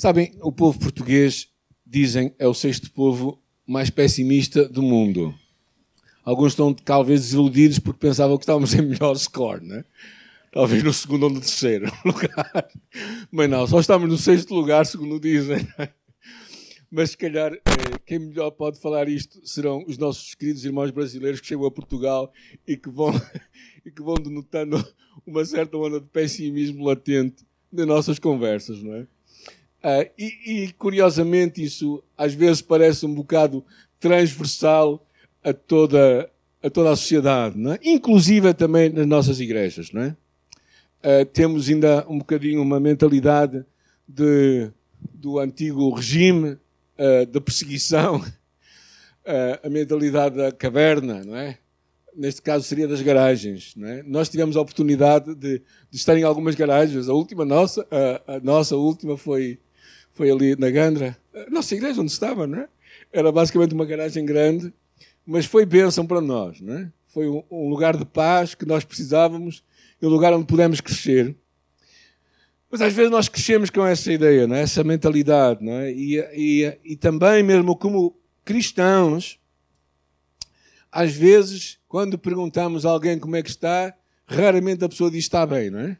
Sabem, o povo português, dizem, é o sexto povo mais pessimista do mundo. Alguns estão talvez desiludidos porque pensavam que estávamos em melhor score, né? Talvez no segundo ou no terceiro lugar. Mas não, só estamos no sexto lugar, segundo dizem. Mas se calhar eh, quem melhor pode falar isto serão os nossos queridos irmãos brasileiros que chegam a Portugal e que vão, e que vão denotando uma certa onda de pessimismo latente nas nossas conversas, não é? Uh, e, e, curiosamente isso às vezes parece um bocado transversal a toda a toda a sociedade, não é? inclusive também nas nossas igrejas, não é? Uh, temos ainda um bocadinho uma mentalidade de, do antigo regime uh, da perseguição, a mentalidade da caverna, não é? Neste caso seria das garagens. Não é? Nós tivemos a oportunidade de, de estar em algumas garagens. A última nossa, a nossa última foi, foi ali na Gandra. Nossa igreja onde estava, não é? Era basicamente uma garagem grande, mas foi bênção para nós, não é? Foi um lugar de paz que nós precisávamos e um lugar onde pudemos crescer. Mas às vezes nós crescemos com essa ideia, não é? essa mentalidade. Não é? e, e, e também, mesmo como cristãos, às vezes, quando perguntamos a alguém como é que está, raramente a pessoa diz está bem, não é?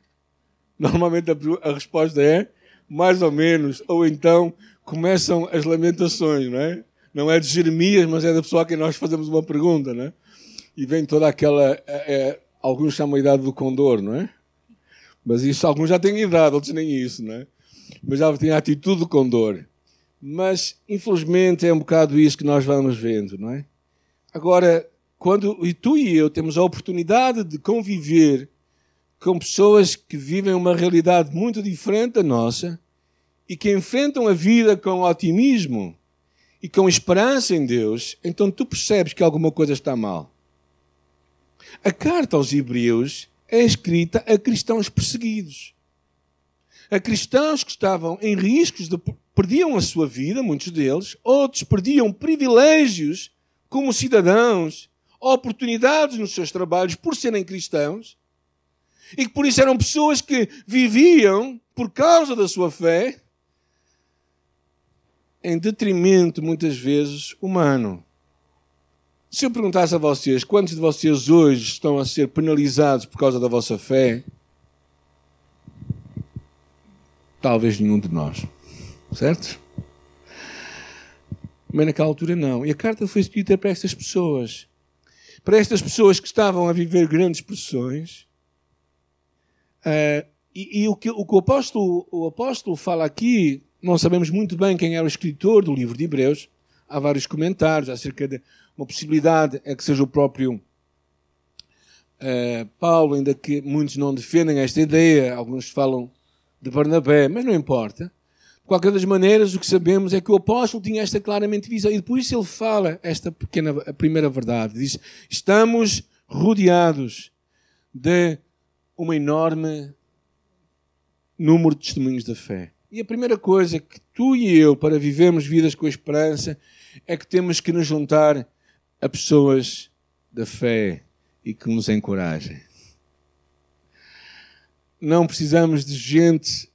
Normalmente a, a resposta é mais ou menos, ou então começam as lamentações, não é? Não é de Jeremias, mas é da pessoa a quem nós fazemos uma pergunta, não é? E vem toda aquela. É, é, alguns chamam a idade do condor, não é? Mas isso, alguns já têm idade, outros nem isso, não é? Mas já têm a atitude com dor. Mas, infelizmente, é um bocado isso que nós vamos vendo, não é? Agora, quando e tu e eu temos a oportunidade de conviver com pessoas que vivem uma realidade muito diferente da nossa e que enfrentam a vida com otimismo e com esperança em Deus, então tu percebes que alguma coisa está mal. A carta aos Hebreus é escrita a cristãos perseguidos. A cristãos que estavam em riscos de perdiam a sua vida, muitos deles, outros perdiam privilégios como cidadãos, oportunidades nos seus trabalhos por serem cristãos, e que por isso eram pessoas que viviam por causa da sua fé em detrimento muitas vezes humano. Se eu perguntasse a vocês quantos de vocês hoje estão a ser penalizados por causa da vossa fé, talvez nenhum de nós. Certo? Mas naquela altura não. E a carta foi escrita para estas pessoas. Para estas pessoas que estavam a viver grandes pressões. Uh, e, e o, que, o, que, o, apóstolo, o apóstolo fala aqui, não sabemos muito bem quem era o escritor do livro de Hebreus. Há vários comentários acerca de uma possibilidade é que seja o próprio uh, Paulo, ainda que muitos não defendem esta ideia, alguns falam de Barnabé, mas não importa. De qualquer das maneiras, o que sabemos é que o apóstolo tinha esta claramente visão, e por isso ele fala esta pequena, primeira verdade. Diz: Estamos rodeados de um enorme número de testemunhos da fé. E a primeira coisa que tu e eu, para vivermos vidas com esperança, é que temos que nos juntar a pessoas da fé e que nos encorajem. Não precisamos de gente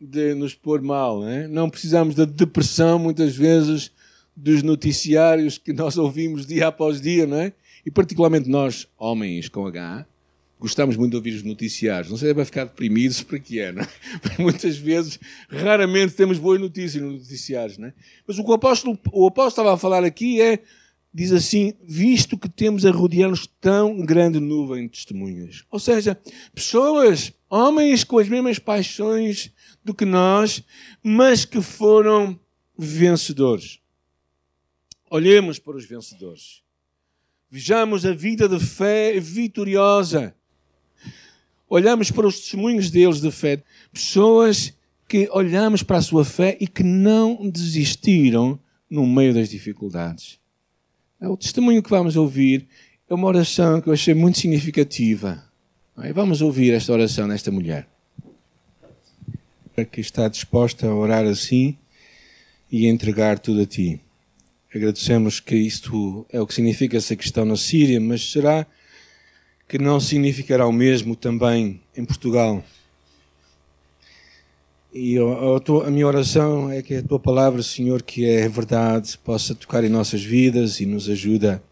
de nos pôr mal, não, é? não precisamos da depressão, muitas vezes, dos noticiários que nós ouvimos dia após dia, não é? E particularmente nós, homens com H, gostamos muito de ouvir os noticiários. Não sei se vai ficar deprimidos para que é, não é? muitas vezes, raramente temos boas notícias nos noticiários, não é? Mas o que o apóstolo, o apóstolo estava a falar aqui é diz assim: visto que temos a rodear-nos tão grande nuvem de testemunhas. Ou seja, pessoas, homens com as mesmas paixões do que nós, mas que foram vencedores. Olhemos para os vencedores. Vejamos a vida de fé vitoriosa. Olhamos para os testemunhos deles de fé. Pessoas que olhamos para a sua fé e que não desistiram no meio das dificuldades. É o testemunho que vamos ouvir é uma oração que eu achei muito significativa. Vamos ouvir esta oração nesta mulher. Que está disposta a orar assim e entregar tudo a ti. Agradecemos que isto é o que significa essa questão na Síria, mas será que não significará o mesmo também em Portugal? E a, minha oração é que a tua palavra, Senhor, que é verdade, possa tocar em nossas vidas e nos ajuda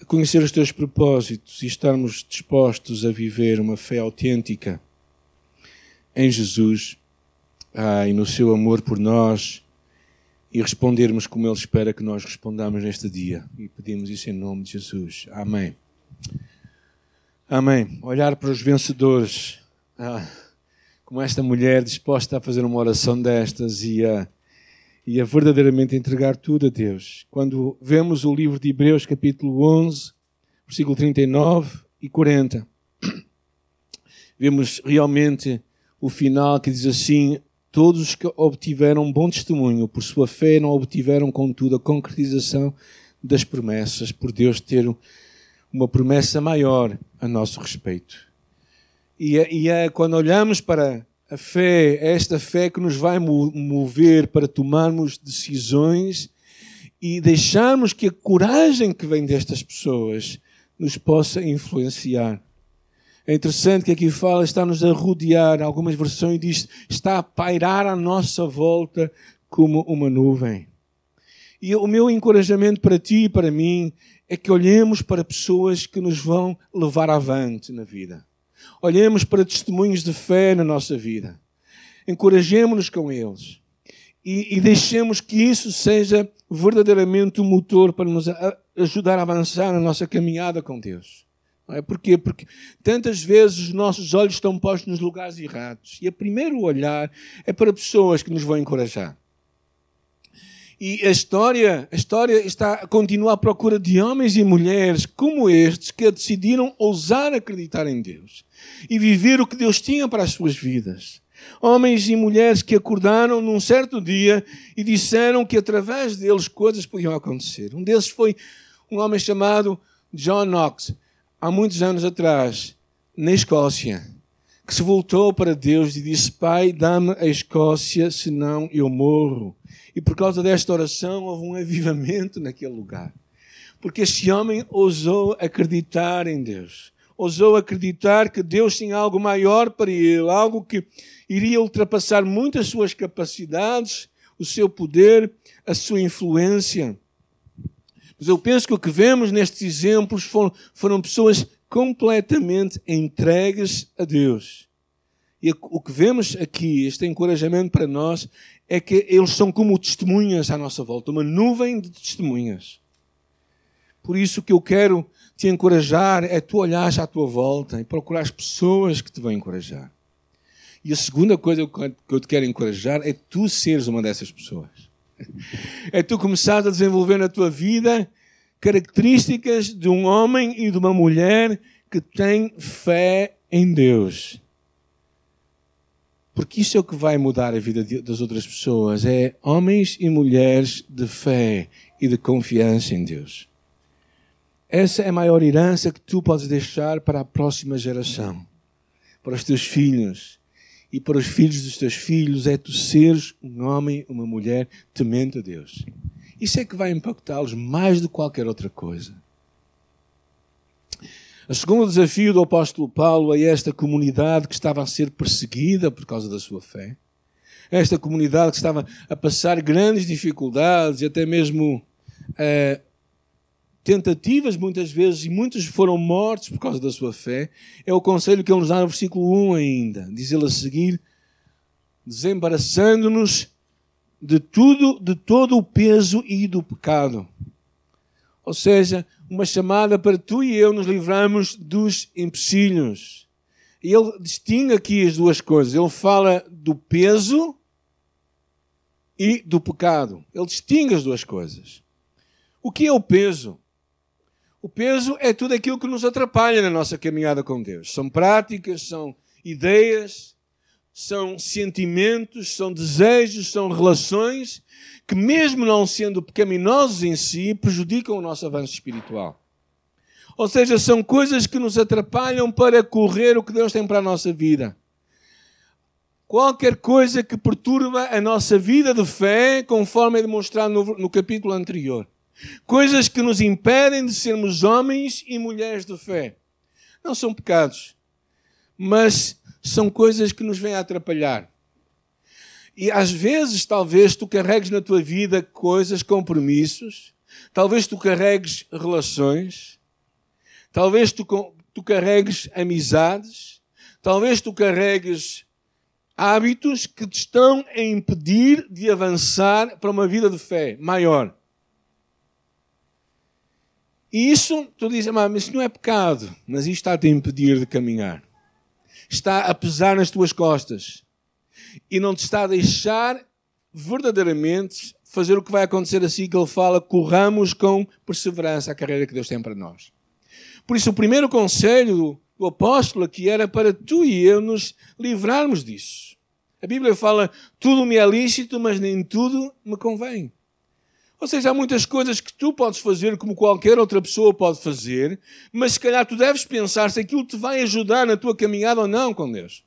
a conhecer os teus propósitos e estarmos dispostos a viver uma fé autêntica em Jesus ah, e no seu amor por nós e respondermos como Ele espera que nós respondamos neste dia. E pedimos isso em nome de Jesus. Amém. Amém. Olhar para os vencedores. Ah como esta mulher disposta a fazer uma oração destas e a, e a verdadeiramente entregar tudo a Deus. Quando vemos o livro de Hebreus, capítulo 11, versículo 39 e 40, vemos realmente o final que diz assim: Todos os que obtiveram bom testemunho por sua fé não obtiveram, contudo, a concretização das promessas, por Deus ter uma promessa maior a nosso respeito. E é, e é quando olhamos para a fé, é esta fé que nos vai mover para tomarmos decisões e deixarmos que a coragem que vem destas pessoas nos possa influenciar. É interessante que aqui fala, está-nos a rodear, algumas versões diz, está a pairar à nossa volta como uma nuvem. E o meu encorajamento para ti e para mim é que olhemos para pessoas que nos vão levar avante na vida Olhemos para testemunhos de fé na nossa vida. Encorajemos-nos com eles. E, e deixemos que isso seja verdadeiramente o um motor para nos ajudar a avançar na nossa caminhada com Deus. Não é? Porquê? Porque tantas vezes os nossos olhos estão postos nos lugares errados. E o primeiro olhar é para pessoas que nos vão encorajar. E a história, a história está continua à procura de homens e mulheres como estes que decidiram ousar acreditar em Deus e viver o que Deus tinha para as suas vidas. Homens e mulheres que acordaram num certo dia e disseram que através deles coisas podiam acontecer. Um deles foi um homem chamado John Knox, há muitos anos atrás, na Escócia que se voltou para Deus e disse: Pai, dá-me a Escócia, senão eu morro. E por causa desta oração houve um avivamento naquele lugar. Porque este homem ousou acreditar em Deus. Ousou acreditar que Deus tinha algo maior para ele, algo que iria ultrapassar muitas suas capacidades, o seu poder, a sua influência. Mas eu penso que o que vemos nestes exemplos foram, foram pessoas completamente entregues a Deus. E o que vemos aqui, este encorajamento para nós, é que eles são como testemunhas à nossa volta, uma nuvem de testemunhas. Por isso que eu quero te encorajar é tu olhares à tua volta e procurar as pessoas que te vão encorajar. E a segunda coisa que eu te quero encorajar é tu seres uma dessas pessoas. É tu começares a desenvolver na tua vida características de um homem e de uma mulher que tem fé em Deus. Porque isso é o que vai mudar a vida das outras pessoas. É homens e mulheres de fé e de confiança em Deus. Essa é a maior herança que tu podes deixar para a próxima geração, para os teus filhos e para os filhos dos teus filhos. É tu seres um homem, uma mulher temente a Deus. Isso é que vai impactá-los mais do que qualquer outra coisa. O segundo desafio do apóstolo Paulo é esta comunidade que estava a ser perseguida por causa da sua fé. Esta comunidade que estava a passar grandes dificuldades e até mesmo eh, tentativas muitas vezes, e muitos foram mortos por causa da sua fé. É o conselho que ele nos dá no versículo 1 ainda. Diz ele a seguir: desembaraçando-nos de tudo, de todo o peso e do pecado. Ou seja, uma chamada para tu e eu nos livrarmos dos empecilhos. E ele distingue aqui as duas coisas. Ele fala do peso e do pecado. Ele distingue as duas coisas. O que é o peso? O peso é tudo aquilo que nos atrapalha na nossa caminhada com Deus. São práticas, são ideias, são sentimentos, são desejos, são relações que, mesmo não sendo pecaminosos em si, prejudicam o nosso avanço espiritual. Ou seja, são coisas que nos atrapalham para correr o que Deus tem para a nossa vida. Qualquer coisa que perturba a nossa vida de fé, conforme é demonstrado no, no capítulo anterior. Coisas que nos impedem de sermos homens e mulheres de fé. Não são pecados, mas são coisas que nos vêm a atrapalhar. E às vezes, talvez, tu carregues na tua vida coisas, compromissos, talvez tu carregues relações, talvez tu, tu carregues amizades, talvez tu carregues hábitos que te estão a impedir de avançar para uma vida de fé maior. E isso, tu dizes, mas isso não é pecado, mas isto está a te impedir de caminhar. Está a pesar nas tuas costas. E não te está a deixar verdadeiramente fazer o que vai acontecer assim que ele fala, corramos com perseverança a carreira que Deus tem para nós. Por isso, o primeiro conselho do apóstolo aqui era para tu e eu nos livrarmos disso. A Bíblia fala, tudo me é lícito, mas nem tudo me convém. Ou seja, há muitas coisas que tu podes fazer como qualquer outra pessoa pode fazer, mas se calhar tu deves pensar se aquilo te vai ajudar na tua caminhada ou não com Deus.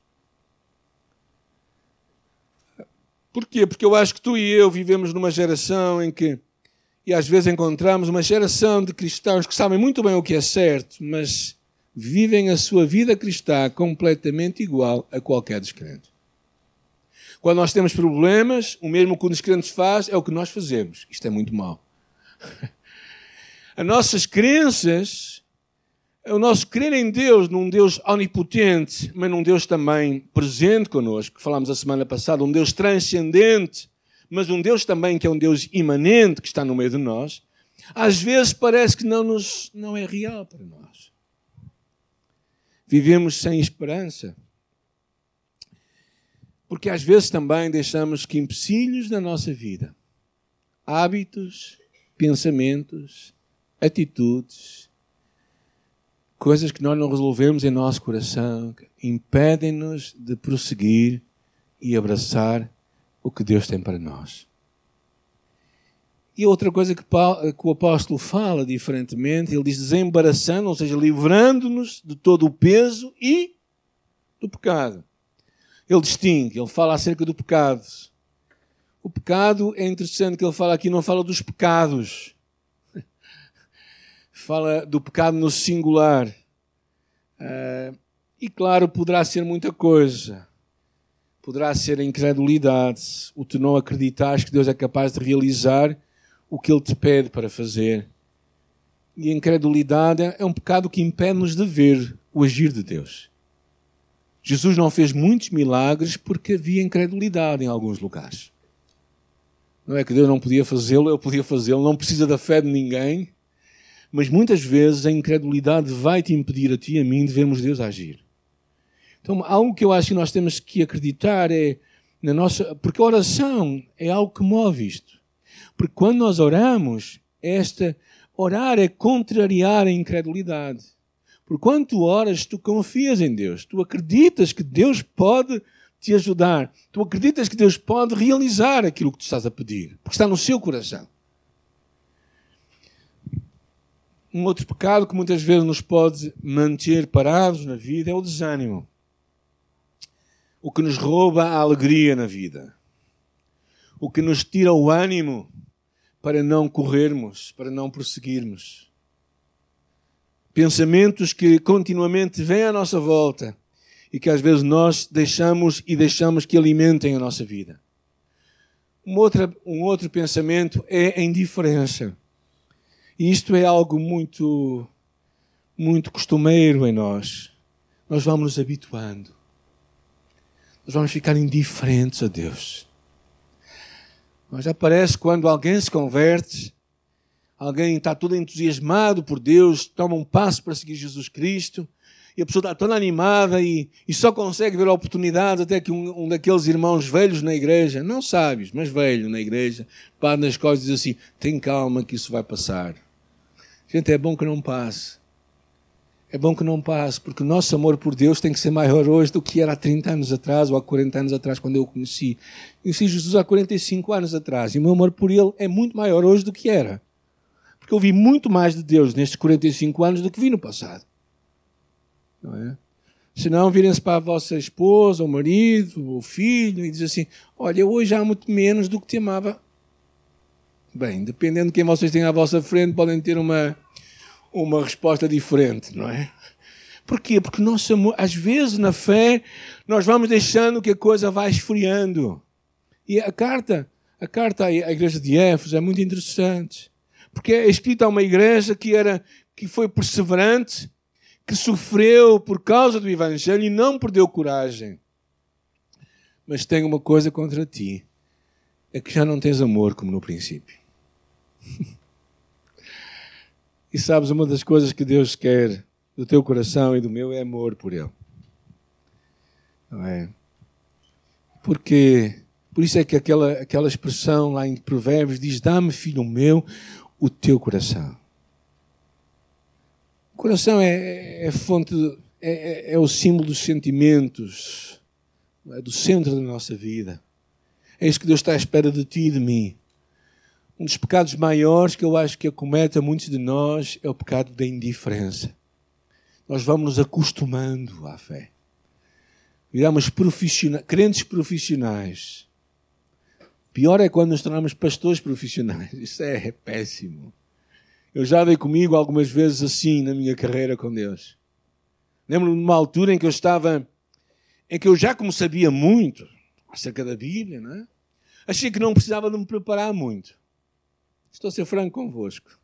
Porquê? Porque eu acho que tu e eu vivemos numa geração em que, e às vezes encontramos uma geração de cristãos que sabem muito bem o que é certo, mas vivem a sua vida cristã completamente igual a qualquer descrente. Quando nós temos problemas, o mesmo que o descrente faz é o que nós fazemos. Isto é muito mau. As nossas crenças, o nosso crer em Deus, num Deus onipotente, mas num Deus também presente conosco, que falámos a semana passada, um Deus transcendente, mas um Deus também que é um Deus imanente, que está no meio de nós, às vezes parece que não, nos, não é real para nós. Vivemos sem esperança. Porque às vezes também deixamos que empecilhos na nossa vida, hábitos, pensamentos, atitudes, coisas que nós não resolvemos em nosso coração, impedem-nos de prosseguir e abraçar o que Deus tem para nós. E outra coisa que, o apóstolo fala diferentemente, ele diz desembaraçando, ou seja, livrando-nos de todo o peso e do pecado ele distingue, ele fala acerca do pecado. O pecado é interessante que ele fala aqui, não fala dos pecados. Fala do pecado no singular. Uh, e claro, poderá ser muita coisa. Poderá ser a incredulidade, o tu não acreditares que Deus é capaz de realizar o que Ele te pede para fazer. E a incredulidade é um pecado que impede-nos de ver o agir de Deus. Jesus não fez muitos milagres porque havia incredulidade em alguns lugares. Não é que Deus não podia fazê-lo, ele podia fazê-lo, não precisa da fé de ninguém. Mas muitas vezes a incredulidade vai te impedir a ti e a mim de vermos Deus agir. Então, algo que eu acho que nós temos que acreditar é na nossa. Porque a oração é algo que move isto. Porque quando nós oramos, esta. Orar é contrariar a incredulidade. Por quanto oras, tu confias em Deus. Tu acreditas que Deus pode te ajudar. Tu acreditas que Deus pode realizar aquilo que tu estás a pedir. Porque está no seu coração. Um outro pecado que muitas vezes nos pode manter parados na vida é o desânimo. O que nos rouba a alegria na vida. O que nos tira o ânimo para não corrermos, para não prosseguirmos pensamentos que continuamente vêm à nossa volta e que às vezes nós deixamos e deixamos que alimentem a nossa vida. Um outro, um outro pensamento é a indiferença. E isto é algo muito, muito costumeiro em nós. Nós vamos nos habituando. Nós vamos ficar indiferentes a Deus. Mas já parece quando alguém se converte, Alguém está todo entusiasmado por Deus, toma um passo para seguir Jesus Cristo, e a pessoa está toda animada e, e só consegue ver a oportunidade até que um, um, daqueles irmãos velhos na igreja, não sábios, mas velho na igreja, para nas costas e diz assim: tem calma que isso vai passar. Gente, é bom que não passe. É bom que não passe, porque o nosso amor por Deus tem que ser maior hoje do que era há 30 anos atrás ou há 40 anos atrás, quando eu o conheci. Conheci Jesus há 45 anos atrás e o meu amor por Ele é muito maior hoje do que era. Porque eu vi muito mais de Deus nestes 45 anos do que vi no passado. Não é? Se não, virem-se para a vossa esposa, ou marido, ou filho, e dizem assim: Olha, hoje há muito menos do que te amava. Bem, dependendo de quem vocês têm à vossa frente, podem ter uma, uma resposta diferente, não é? Porquê? Porque nós, às vezes, na fé, nós vamos deixando que a coisa vá esfriando. E a carta, a carta à igreja de Éfeso é muito interessante, porque é escrita a uma igreja que era que foi perseverante, que sofreu por causa do evangelho e não perdeu coragem. Mas tem uma coisa contra ti, é que já não tens amor como no princípio. e sabes, uma das coisas que Deus quer do teu coração e do meu é amor por Ele. Não é? Porque, por isso é que aquela, aquela expressão lá em Provérbios diz: Dá-me, filho meu, o teu coração. O coração é, é fonte, é, é, é, o símbolo dos sentimentos, é do centro da nossa vida. É isso que Deus está à espera de ti e de mim. Um dos pecados maiores que eu acho que acomete a muitos de nós é o pecado da indiferença. Nós vamos nos acostumando à fé. Viramos profissionais, crentes profissionais. Pior é quando nos tornamos pastores profissionais. Isso é péssimo. Eu já dei comigo algumas vezes assim na minha carreira com Deus. Lembro-me de uma altura em que eu estava, em que eu já como sabia muito acerca da Bíblia, não é? achei que não precisava de me preparar muito. Estou a ser franco convosco.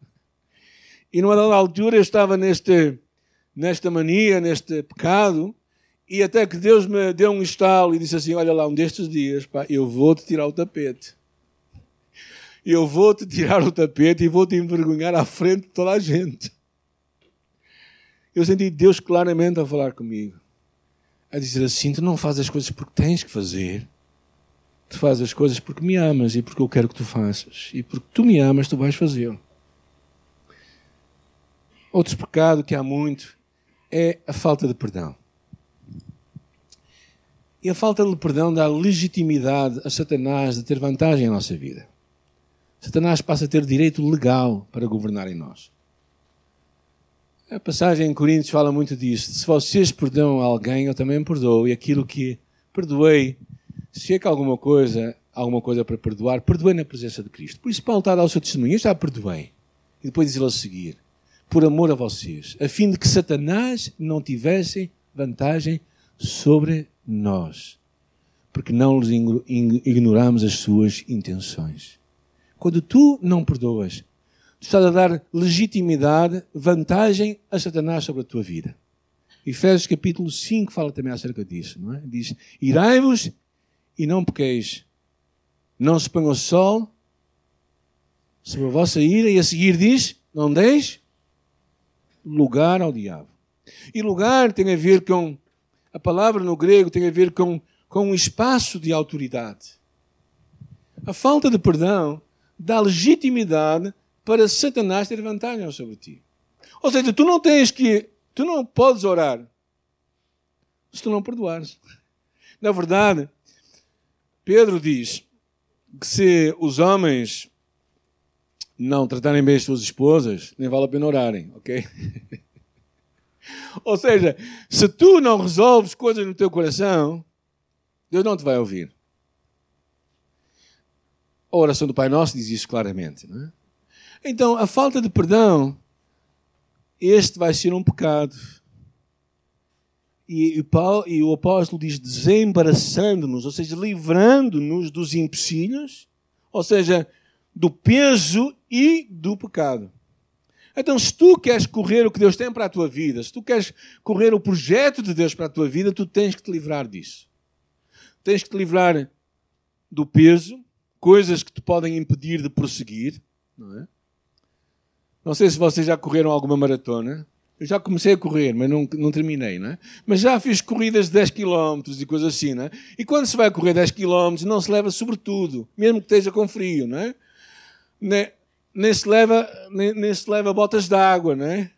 E numa dada altura eu estava neste, nesta mania, neste pecado, e até que Deus me deu um estalo e disse assim: Olha lá, um destes dias, pá, eu vou-te tirar o tapete eu vou te tirar o tapete e vou te envergonhar à frente de toda a gente. Eu senti Deus claramente a falar comigo, a dizer assim: tu não fazes as coisas porque tens que fazer, tu fazes as coisas porque me amas e porque eu quero que tu faças, e porque tu me amas, tu vais fazê-lo. Outro pecado que há muito é a falta de perdão. E a falta de perdão dá legitimidade a Satanás de ter vantagem na nossa vida. Satanás passa a ter direito legal para governar em nós. A passagem em Coríntios fala muito disso. Se vocês perdoam alguém, eu também perdoo. E aquilo que perdoei, se é que alguma coisa, alguma coisa para perdoar, perdoei na presença de Cristo. Por isso Paulo está a dar o seu testemunho. Eu já perdoei. E depois diz ele a seguir. Por amor a vocês. A fim de que Satanás não tivesse vantagem sobre nós. Porque não lhes ignoramos as suas intenções. Quando tu não perdoas, tu estás a dar legitimidade, vantagem a Satanás sobre a tua vida. Efésios capítulo 5 fala também acerca disso, não é? Diz: Irai-vos e não pequeis. Não se ponha o sol sobre a vossa ira, e a seguir diz: Não deis lugar ao diabo. E lugar tem a ver com, a palavra no grego tem a ver com, com um espaço de autoridade. A falta de perdão dá legitimidade para Satanás ter vantagem sobre ti. Ou seja, tu não tens que, tu não podes orar se tu não perdoares. Na verdade, Pedro diz que se os homens não tratarem bem as suas esposas, nem vale a pena orarem, ok? Ou seja, se tu não resolves coisas no teu coração, Deus não te vai ouvir. A oração do Pai Nosso diz isso claramente. Não é? Então, a falta de perdão, este vai ser um pecado. E, Paulo, e o apóstolo diz desembaraçando-nos, ou seja, livrando-nos dos empecilhos, ou seja, do peso e do pecado. Então, se tu queres correr o que Deus tem para a tua vida, se tu queres correr o projeto de Deus para a tua vida, tu tens que te livrar disso. Tens que te livrar do peso, coisas que te podem impedir de prosseguir. Não, é? não sei se vocês já correram alguma maratona. Eu já comecei a correr, mas não, não terminei, não é? Mas já fiz corridas de 10 km e coisas assim, não é? E quando se vai correr 10 km, não se leva sobretudo, mesmo que esteja com frio, não é? Nem, nem se leva, nem, nem se leva botas de água, não é?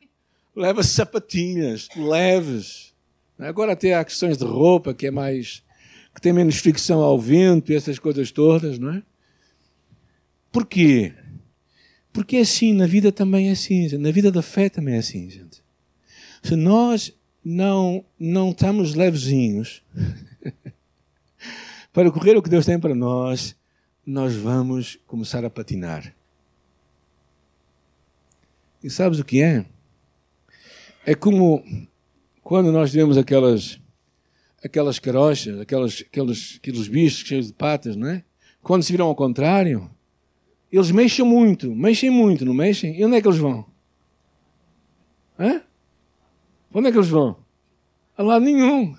Leva sapatinhas leves. Agora até há questões de roupa que é mais que tem menos fricção ao vento e essas coisas todas, não é? Porquê? Porque é assim, na vida também é assim, na vida da fé também é assim, gente. Se nós não, não estamos levezinhos para correr o que Deus tem para nós, nós vamos começar a patinar. E sabes o que é? É como quando nós vemos aquelas aquelas carochas, aquelas, aqueles, aqueles bichos cheios de patas, não é? Quando se viram ao contrário, eles mexem muito, mexem muito, não mexem? E onde é que eles vão? Hã? Onde é que eles vão? A lado nenhum.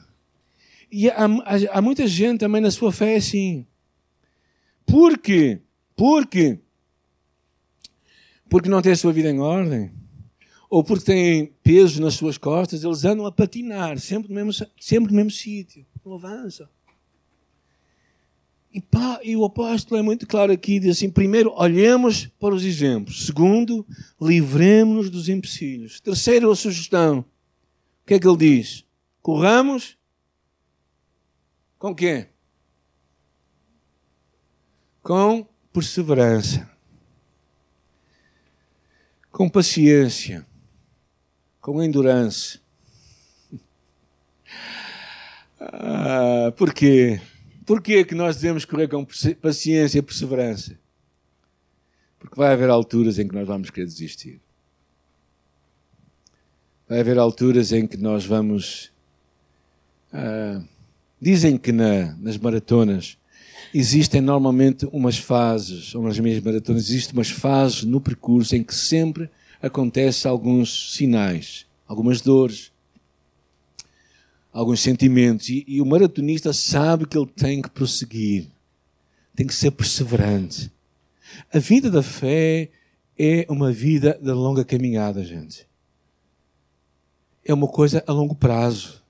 E há, há, há muita gente também na sua fé assim. Por quê? Porque porque não têm a sua vida em ordem, ou porque têm pesos nas suas costas, eles andam a patinar, sempre no mesmo, sempre no mesmo sítio, não avançam. E, pá, e o apóstolo é muito claro aqui, diz assim, primeiro, olhemos para os exemplos. Segundo, livremos-nos dos empecilhos. Terceiro, a sugestão. O que é que ele diz? Corramos com quê? Com perseverança com paciência, com endurance. Ah, porquê? Porquê que nós devemos correr com paciência e perseverança? Porque vai haver alturas em que nós vamos querer desistir. Vai haver alturas em que nós vamos. Ah, dizem que na, nas maratonas existem normalmente umas fases, ou nas minhas maratonas, existem umas fases no percurso em que sempre acontecem alguns sinais, algumas dores, alguns sentimentos. E, e o maratonista sabe que ele tem que prosseguir, tem que ser perseverante. A vida da fé é uma vida de longa caminhada, gente. É uma coisa a longo prazo.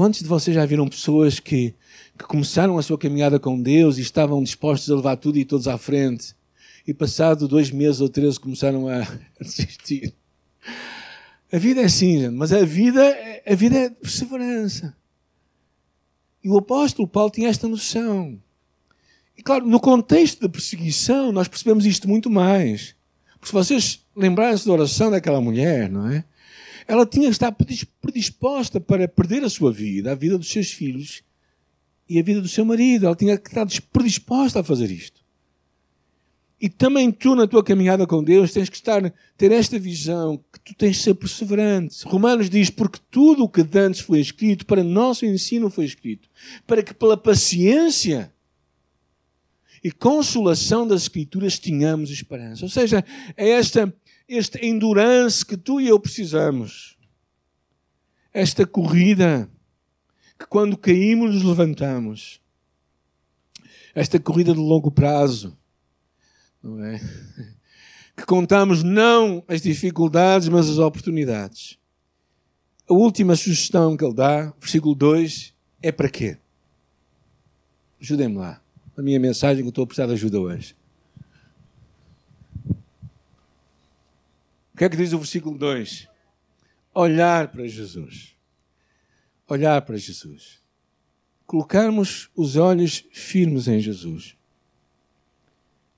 Quantos de vocês já viram pessoas que que começaram a sua caminhada com Deus e estavam dispostos a levar tudo e todos à frente. E passado dois meses ou três começaram a desistir. A vida é assim, gente, mas a vida, a vida é perseverança. E o apóstolo Paulo tinha esta noção. E claro, no contexto da perseguição, nós percebemos isto muito mais. Porque se vocês lembrarem-se da oração daquela mulher, não é? Ela tinha que estar predisposta para perder a sua vida, a vida dos seus filhos, e a vida do seu marido. Ela tinha que estar predisposta a fazer isto. E também tu, na tua caminhada com Deus, tens que estar, ter esta visão que tu tens de ser perseverante. Romanos diz: Porque tudo o que antes foi escrito, para nosso ensino foi escrito, para que pela paciência e consolação das Escrituras tenhamos esperança. Ou seja, é esta, esta endurance que tu e eu precisamos. Esta corrida que quando caímos nos levantamos. Esta corrida de longo prazo, não é? Que contamos não as dificuldades, mas as oportunidades. A última sugestão que ele dá, versículo 2, é para quê? Ajudem-me lá. A minha mensagem que eu estou a precisar de ajuda hoje. Que é que diz o versículo 2? Olhar para Jesus olhar para Jesus. Colocarmos os olhos firmes em Jesus.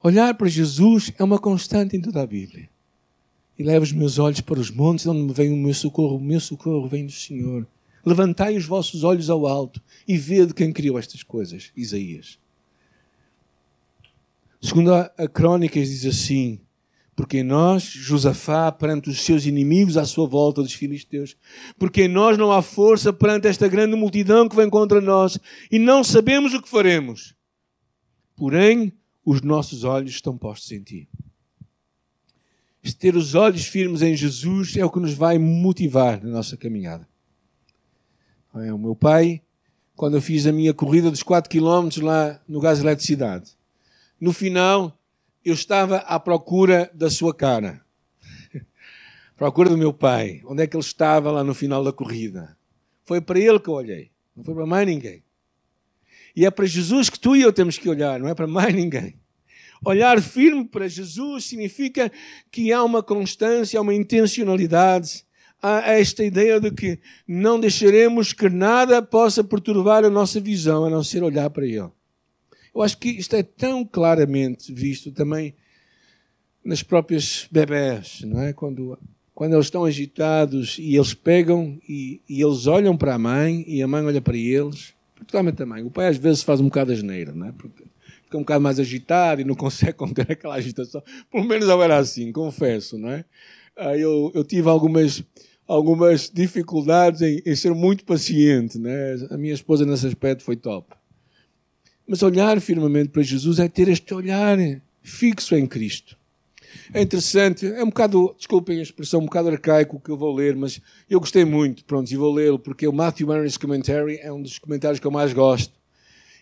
Olhar para Jesus é uma constante em toda a Bíblia. E levo os meus olhos para os montes, onde me vem o meu socorro. O meu socorro vem do Senhor. Levantai os vossos olhos ao alto e vede quem criou estas coisas. Isaías. Segundo a, a diz assim: porque em nós, Josafá, perante os seus inimigos à sua volta dos filisteus, porque em nós não há força perante esta grande multidão que vem contra nós e não sabemos o que faremos. Porém, os nossos olhos estão postos em ti. Este ter os olhos firmes em Jesus é o que nos vai motivar na nossa caminhada. É, o meu pai, quando eu fiz a minha corrida dos 4 km lá no gás eletricidade, no final eu estava à procura da sua cara. procura do meu pai. Onde é que ele estava lá no final da corrida? Foi para ele que eu olhei. Não foi para mais ninguém. E é para Jesus que tu e eu temos que olhar, não é para mais ninguém. Olhar firme para Jesus significa que há uma constância, há uma intencionalidade, há esta ideia de que não deixaremos que nada possa perturbar a nossa visão, a não ser olhar para Ele. Eu acho que isto é tão claramente visto também nas próprias bebés, não é? Quando, quando eles estão agitados e eles pegam e, e eles olham para a mãe e a mãe olha para eles, particularmente a mãe. O pai às vezes faz um bocado asneira, não é? Porque fica um bocado mais agitado e não consegue conter aquela agitação. Pelo menos eu era assim, confesso, não é? Eu, eu tive algumas algumas dificuldades em, em, ser muito paciente, né? A minha esposa nesse aspecto foi top. Mas olhar firmemente para Jesus é ter este olhar fixo em Cristo. É interessante, é um bocado, desculpem a expressão, um bocado arcaico que eu vou ler, mas eu gostei muito, pronto, e vou lê-lo, porque o Matthew Mary's Commentary é um dos comentários que eu mais gosto.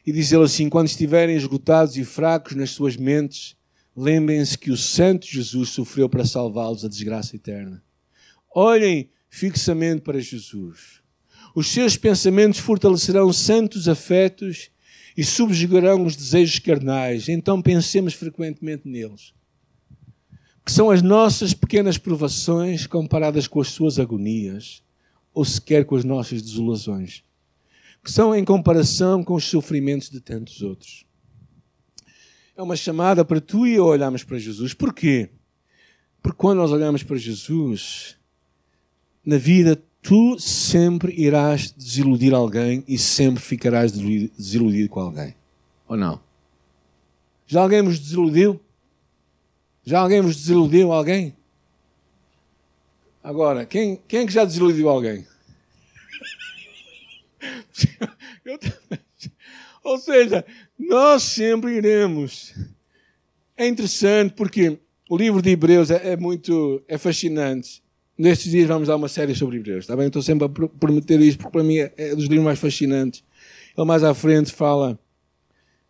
E diz ele assim: quando estiverem esgotados e fracos nas suas mentes, lembrem-se que o Santo Jesus sofreu para salvá-los da desgraça eterna. Olhem fixamente para Jesus. Os seus pensamentos fortalecerão santos afetos e subjugarão os desejos carnais. Então pensemos frequentemente neles. Que são as nossas pequenas provações comparadas com as suas agonias, ou sequer com as nossas desolações que são em comparação com os sofrimentos de tantos outros. É uma chamada para tu e eu olharmos para Jesus. Porquê? Porque quando nós olhamos para Jesus, na vida tu sempre irás desiludir alguém e sempre ficarás desiludido com alguém. Ou não? Já alguém vos desiludiu? Já alguém vos desiludiu alguém? Agora, quem, quem é que já desiludiu alguém? Ou seja, nós sempre iremos. É interessante porque o livro de Hebreus é, é, muito é fascinante. Nestes dias vamos dar uma série sobre Hebreus, está bem? Estou sempre a prometer isto porque para mim é, é dos livros mais fascinantes. Ele mais à frente fala,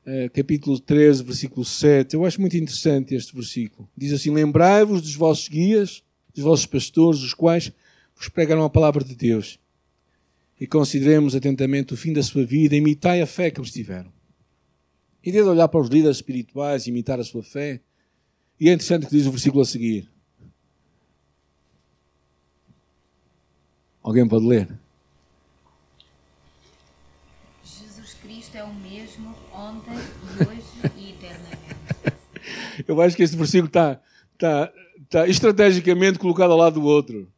é, capítulo 13, versículo 7. Eu acho muito interessante este versículo. Diz assim: Lembrai-vos dos vossos guias, dos vossos pastores, os quais vos pregaram a palavra de Deus e consideremos atentamente o fim da sua vida, imitai a fé que eles tiveram. E de olhar para os líderes espirituais e imitar a sua fé. E é interessante que diz o versículo a seguir. Alguém pode ler? Jesus Cristo é o mesmo ontem, hoje e eternamente. Eu acho que este versículo está, está, está estrategicamente colocado ao lado do outro.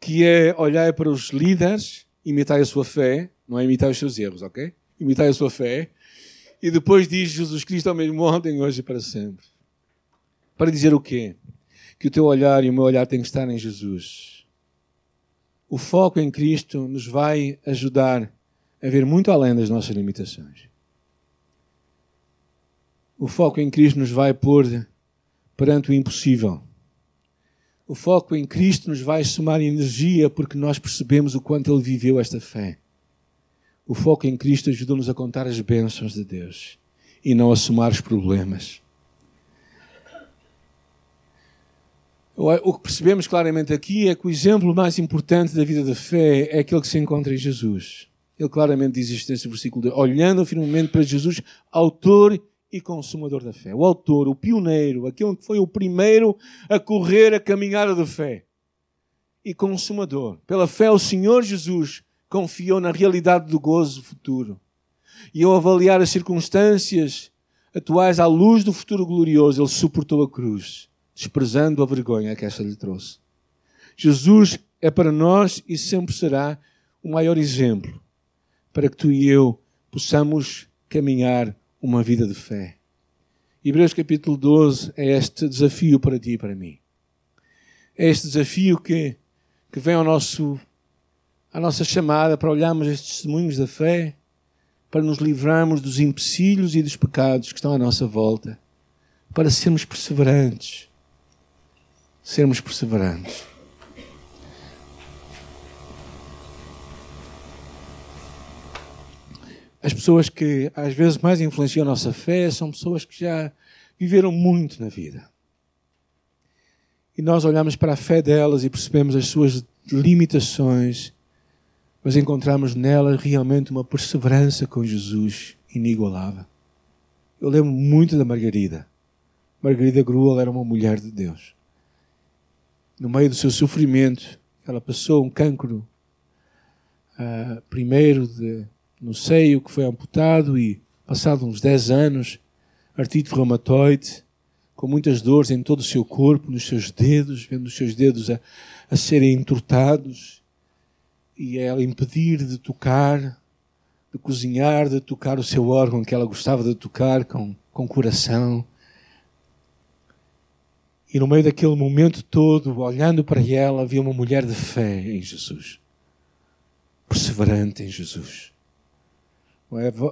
Que é olhar para os líderes imitai a sua fé, não é imitar os seus erros, ok? Imitai a sua fé. E depois diz Jesus Cristo ao mesmo ontem, hoje e para sempre. Para dizer o quê? Que o teu olhar e o meu olhar têm que estar em Jesus. O foco em Cristo nos vai ajudar a ver muito além das nossas limitações. O foco em Cristo nos vai pôr perante o impossível o foco em Cristo nos vai somar energia porque nós percebemos o quanto Ele viveu esta fé. O foco em Cristo ajuda-nos a contar as bênçãos de Deus e não a somar os problemas. O que percebemos claramente aqui é que o exemplo mais importante da vida da fé é aquele que se encontra em Jesus. Ele claramente diz isto nesse versículo: de, olhando firmemente para Jesus, autor e consumador da fé. O autor, o pioneiro, aquele que foi o primeiro a correr a caminhada de fé. E consumador. Pela fé, o Senhor Jesus confiou na realidade do gozo futuro. E ao avaliar as circunstâncias atuais à luz do futuro glorioso, ele suportou a cruz, desprezando a vergonha que esta lhe trouxe. Jesus é para nós e sempre será o maior exemplo para que tu e eu possamos caminhar uma vida de fé. Hebreus capítulo 12 é este desafio para ti e para mim. É este desafio que, que vem ao nosso, à nossa chamada para olharmos estes testemunhos da fé, para nos livrarmos dos empecilhos e dos pecados que estão à nossa volta, para sermos perseverantes. Sermos perseverantes. as pessoas que às vezes mais influenciam a nossa fé são pessoas que já viveram muito na vida. E nós olhamos para a fé delas e percebemos as suas limitações, mas encontramos nelas realmente uma perseverança com Jesus inigualável. Eu lembro muito da Margarida. Margarida Gruel era uma mulher de Deus. No meio do seu sofrimento, ela passou um cancro, uh, primeiro de no seio que foi amputado e, passado uns 10 anos, artrite reumatoide, com muitas dores em todo o seu corpo, nos seus dedos, vendo os seus dedos a, a serem entortados e ela impedir de tocar, de cozinhar, de tocar o seu órgão que ela gostava de tocar com, com coração. E no meio daquele momento todo, olhando para ela, havia uma mulher de fé em Jesus, perseverante em Jesus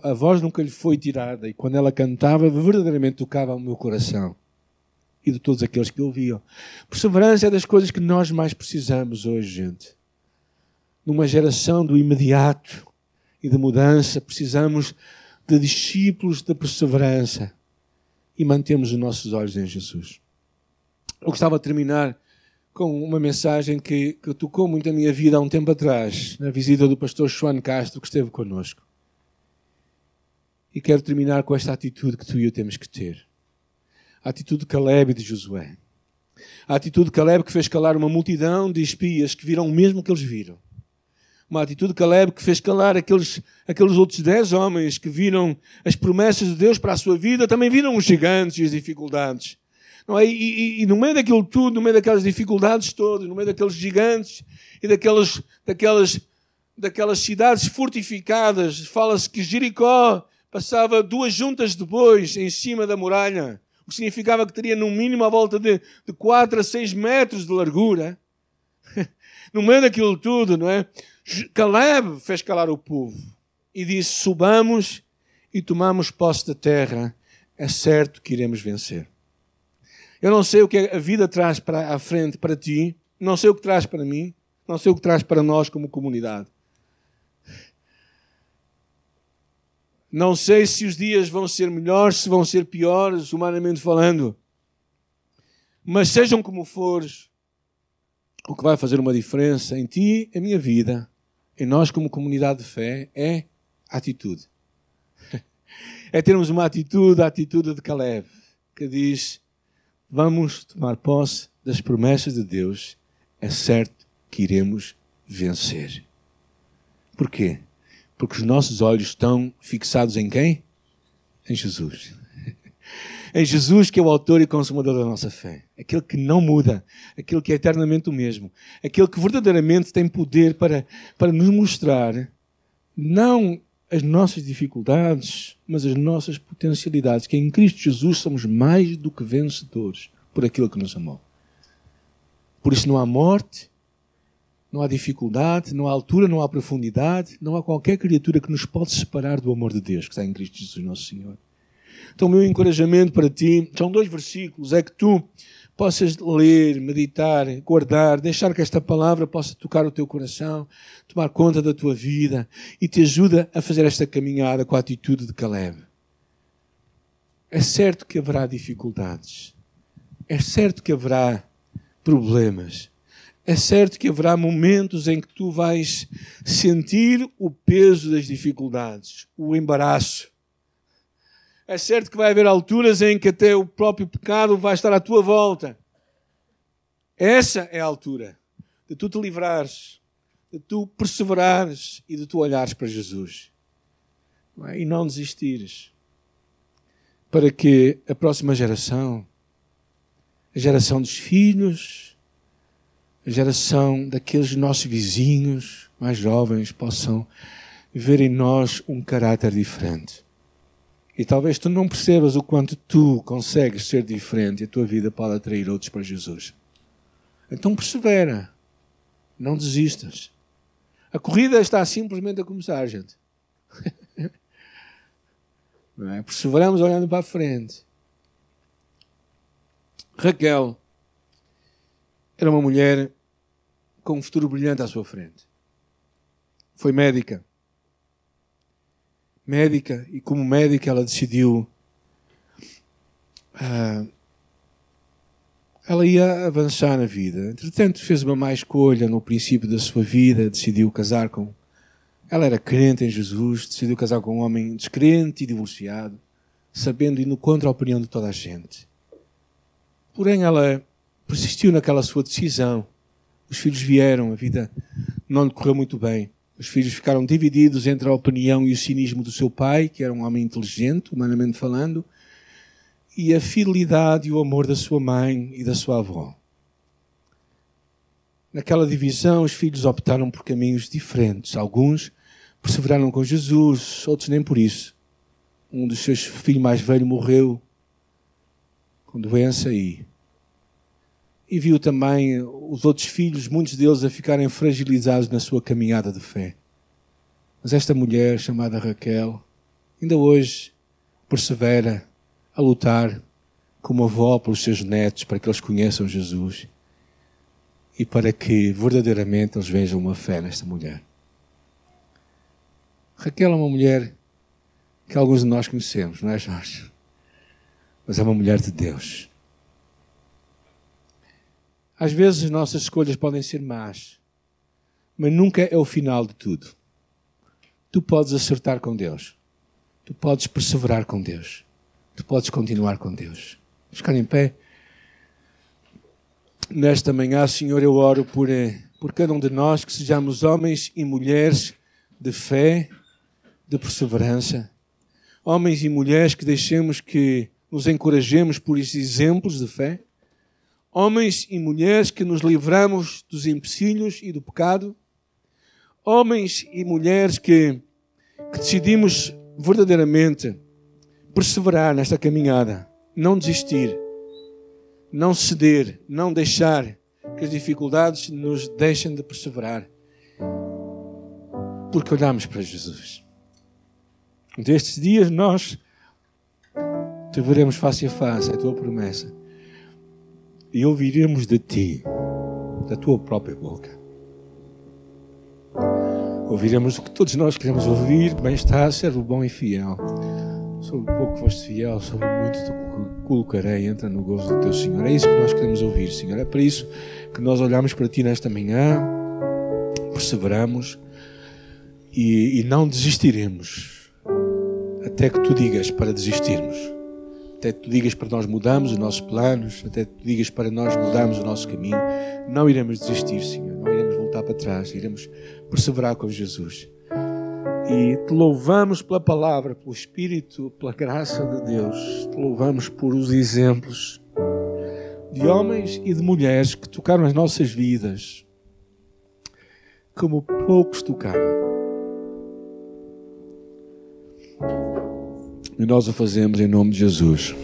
A voz nunca lhe foi tirada e quando ela cantava, verdadeiramente tocava ao meu coração e de todos aqueles que ouviam. Perseverança é das coisas que nós mais precisamos hoje, gente. Numa geração do imediato e de mudança, precisamos de discípulos da perseverança e mantemos os nossos olhos em Jesus. Eu gostava de terminar com uma mensagem que, que tocou muito a minha vida há um tempo atrás, na visita do pastor João Castro, que esteve connosco. E quero terminar com esta atitude que tu e eu temos que ter. A atitude de Caleb e de Josué. A atitude de Caleb que fez calar uma multidão de espias que viram o mesmo que eles viram. Uma atitude de Caleb que fez calar aqueles, aqueles outros dez homens que viram as promessas de Deus para a sua vida, também viram os gigantes e as dificuldades. Não é? E, e, e, no meio daquilo tudo, no meio daquelas dificuldades todas, no meio daqueles gigantes e daquelas, daquelas, daquelas cidades fortificadas, fala-se que Jericó passava duas juntas de bois em cima da muralha, o que significava que teria no mínimo a volta de, de 4 a 6 metros de largura. no meio daquilo tudo, não é? Caleb fez calar o povo e disse: Subamos e tomamos posse da terra, é certo que iremos vencer. Eu não sei o que a vida traz para a frente para ti, não sei o que traz para mim, não sei o que traz para nós como comunidade. Não sei se os dias vão ser melhores, se vão ser piores, humanamente falando. Mas sejam como fores, o que vai fazer uma diferença em ti, em minha vida, em nós como comunidade de fé, é atitude. É termos uma atitude, a atitude de Caleb, que diz: vamos tomar posse das promessas de Deus, é certo que iremos vencer. Porquê? Porque os nossos olhos estão fixados em quem? Em Jesus. em Jesus, que é o autor e consumador da nossa fé. Aquele que não muda, aquele que é eternamente o mesmo, aquele que verdadeiramente tem poder para, para nos mostrar não as nossas dificuldades, mas as nossas potencialidades, que em Cristo Jesus somos mais do que vencedores por aquilo que nos amou. Por isso não há morte, não há dificuldade, não há altura, não há profundidade, não há qualquer criatura que nos possa separar do amor de Deus que está em Cristo Jesus, nosso Senhor. Então, o meu encorajamento para ti são dois versículos: é que tu possas ler, meditar, guardar, deixar que esta palavra possa tocar o teu coração, tomar conta da tua vida e te ajuda a fazer esta caminhada com a atitude de Caleb. É certo que haverá dificuldades, é certo que haverá problemas, é certo que haverá momentos em que tu vais sentir o peso das dificuldades, o embaraço. É certo que vai haver alturas em que até o próprio pecado vai estar à tua volta. Essa é a altura de tu te livrares, de tu perseverares e de tu olhares para Jesus. E não desistires. Para que a próxima geração, a geração dos filhos, a geração daqueles nossos vizinhos mais jovens possam ver em nós um caráter diferente. E talvez tu não percebas o quanto tu consegues ser diferente e a tua vida pode atrair outros para Jesus. Então persevera. Não desistas. A corrida está simplesmente a começar, gente. Não é? Perseveramos olhando para a frente. Raquel era uma mulher com um futuro brilhante à sua frente. Foi médica. Médica, e como médica ela decidiu. Uh, ela ia avançar na vida. Entretanto, fez uma má escolha no princípio da sua vida, decidiu casar com. Ela era crente em Jesus, decidiu casar com um homem descrente e divorciado, sabendo e no contra a opinião de toda a gente. Porém, ela persistiu naquela sua decisão. Os filhos vieram, a vida não lhe correu muito bem. Os filhos ficaram divididos entre a opinião e o cinismo do seu pai, que era um homem inteligente, humanamente falando, e a fidelidade e o amor da sua mãe e da sua avó. Naquela divisão, os filhos optaram por caminhos diferentes. Alguns perseveraram com Jesus, outros nem por isso. Um dos seus filhos mais velhos morreu com doença e e viu também os outros filhos, muitos deles, a ficarem fragilizados na sua caminhada de fé. Mas esta mulher chamada Raquel ainda hoje persevera a lutar como avó pelos seus netos para que eles conheçam Jesus e para que verdadeiramente eles vejam uma fé nesta mulher. Raquel é uma mulher que alguns de nós conhecemos, não é, Jorge? Mas é uma mulher de Deus. Às vezes as nossas escolhas podem ser más, mas nunca é o final de tudo. Tu podes acertar com Deus. Tu podes perseverar com Deus. Tu podes continuar com Deus. Vamos ficar em pé. Nesta manhã, Senhor, eu oro por, eh, por cada um de nós que sejamos homens e mulheres de fé, de perseverança. Homens e mulheres que deixemos que nos encorajemos por esses exemplos de fé. Homens e mulheres que nos livramos dos empecilhos e do pecado. Homens e mulheres que, que decidimos verdadeiramente perseverar nesta caminhada, não desistir, não ceder, não deixar que as dificuldades nos deixem de perseverar, porque olhamos para Jesus. Destes dias nós te veremos face a face, é a tua promessa, e ouviremos de ti, da tua própria boca. Ouviremos o que todos nós queremos ouvir, bem está, servo bom e fiel. Sobre pouco foste fiel, sobre muito te colocarei, entra no gozo do teu Senhor. É isso que nós queremos ouvir, Senhor. É para isso que nós olhamos para ti nesta manhã, perseveramos e, e não desistiremos até que tu digas para desistirmos. Até tu digas para nós mudarmos os nossos planos, até tu digas para nós mudarmos o nosso caminho. Não iremos desistir, Senhor. Não iremos voltar para trás. Iremos perseverar com Jesus. E te louvamos pela palavra, pelo Espírito, pela graça de Deus. Te louvamos por os exemplos de homens e de mulheres que tocaram as nossas vidas como poucos tocaram. E nós o fazemos em nome de Jesus.